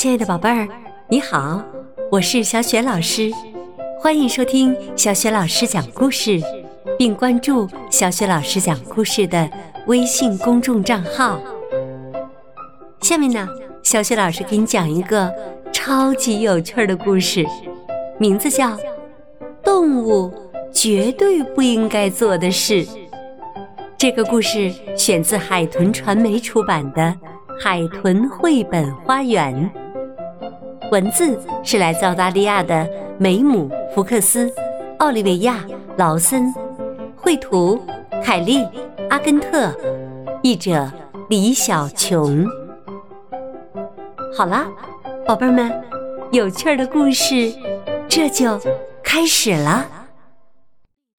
亲爱的宝贝儿，你好，我是小雪老师，欢迎收听小雪老师讲故事，并关注小雪老师讲故事的微信公众账号。下面呢，小雪老师给你讲一个超级有趣的故事，名字叫《动物绝对不应该做的事》。这个故事选自海豚传媒出版的。海豚绘本花园，文字是来自澳大利亚的梅姆·福克斯、奥利维亚·劳森，绘图凯利·阿根特，译者李小琼。好啦，宝贝们，有趣的故事这就开始了。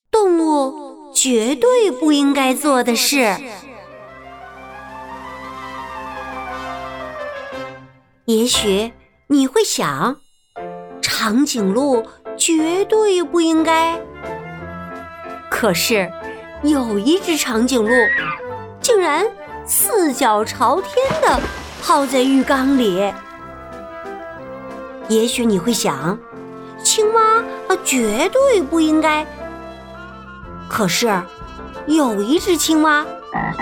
动物绝对不应该做的事。也许你会想，长颈鹿绝对不应该。可是，有一只长颈鹿竟然四脚朝天的泡在浴缸里。也许你会想，青蛙啊绝对不应该。可是，有一只青蛙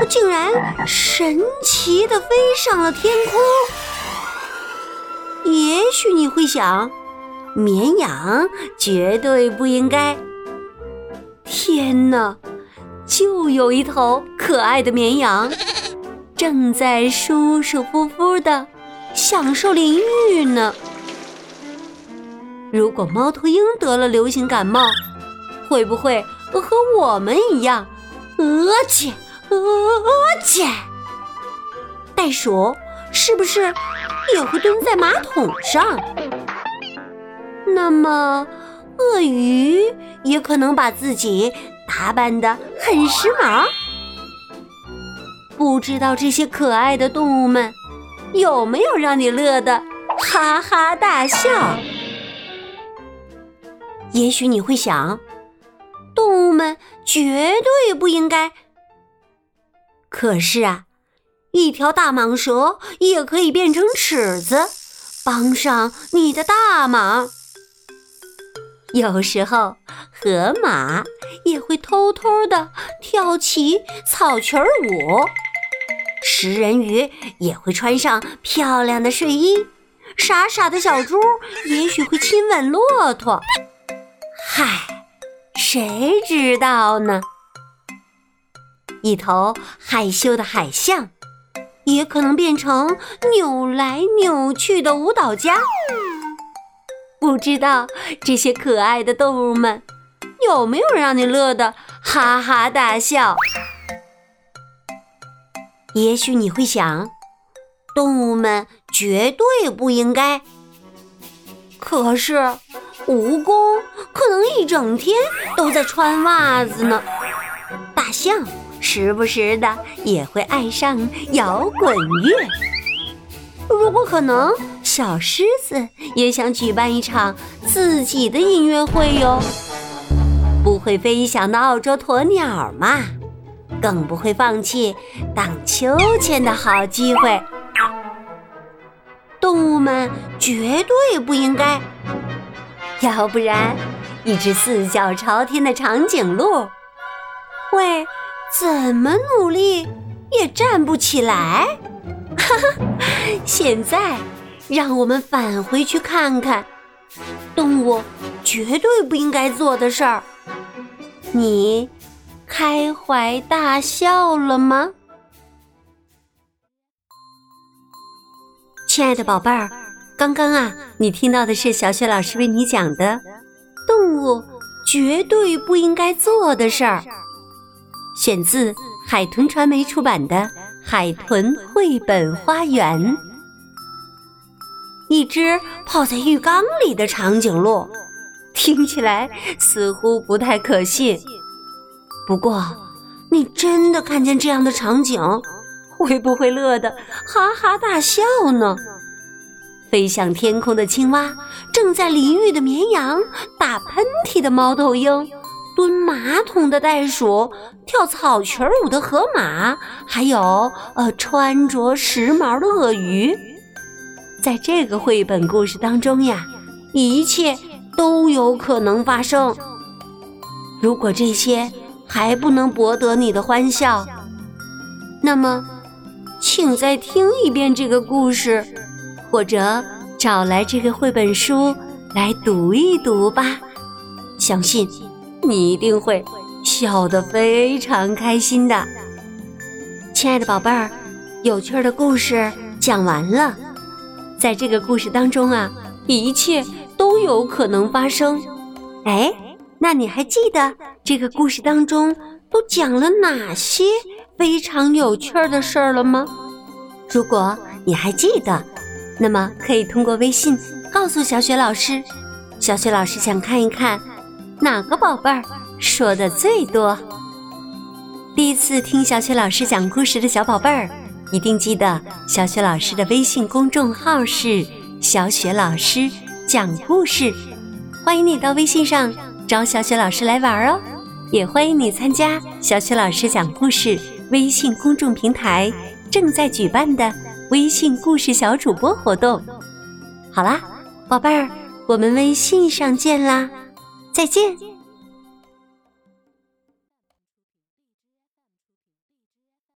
竟然神奇的飞上了天空。也许你会想，绵羊绝对不应该。天哪，就有一头可爱的绵羊，正在舒舒服服的享受淋浴呢。如果猫头鹰得了流行感冒，会不会和我们一样，呃切，呃切？袋鼠是不是？也会蹲在马桶上，那么鳄鱼也可能把自己打扮的很时髦。不知道这些可爱的动物们有没有让你乐得哈哈大笑？也许你会想，动物们绝对不应该。可是啊。一条大蟒蛇也可以变成尺子，帮上你的大忙。有时候，河马也会偷偷的跳起草裙舞，食人鱼也会穿上漂亮的睡衣，傻傻的小猪也许会亲吻骆驼。嗨，谁知道呢？一头害羞的海象。也可能变成扭来扭去的舞蹈家。不知道这些可爱的动物们有没有让你乐得哈哈大笑？也许你会想，动物们绝对不应该。可是，蜈蚣可能一整天都在穿袜子呢。大象。时不时的也会爱上摇滚乐。如果可能，小狮子也想举办一场自己的音乐会哟。不会飞翔的澳洲鸵鸟嘛，更不会放弃荡秋千的好机会。动物们绝对不应该，要不然，一只四脚朝天的长颈鹿会。怎么努力也站不起来，哈哈！现在让我们返回去看看动物绝对不应该做的事儿。你开怀大笑了吗，亲爱的宝贝儿？刚刚啊，你听到的是小雪老师为你讲的动物绝对不应该做的事儿。选自海豚传媒出版的《海豚绘本花园》。一只泡在浴缸里的长颈鹿，听起来似乎不太可信。不过，你真的看见这样的场景，会不会乐得哈哈大笑呢？飞向天空的青蛙，正在淋浴的绵羊，打喷嚏的猫头鹰。蹲马桶的袋鼠，跳草裙舞的河马，还有呃穿着时髦的鳄鱼，在这个绘本故事当中呀，一切都有可能发生。如果这些还不能博得你的欢笑，那么，请再听一遍这个故事，或者找来这个绘本书来读一读吧。相信你一定会笑得非常开心的。亲爱的宝贝儿，有趣的故事讲完了。在这个故事当中啊，一切都有可能发生。哎，那你还记得这个故事当中都讲了哪些非常有趣的事儿了吗？如果你还记得，那么可以通过微信告诉小雪老师。小雪老师想看一看哪个宝贝儿说的最多。第一次听小雪老师讲故事的小宝贝儿，一定记得小雪老师的微信公众号是“小雪老师讲故事”，欢迎你到微信上找小雪老师来玩哦，也欢迎你参加小雪老师讲故事微信公众平台正在举办的微信故事小主播活动。好啦，宝贝儿，我们微信上见啦，再见。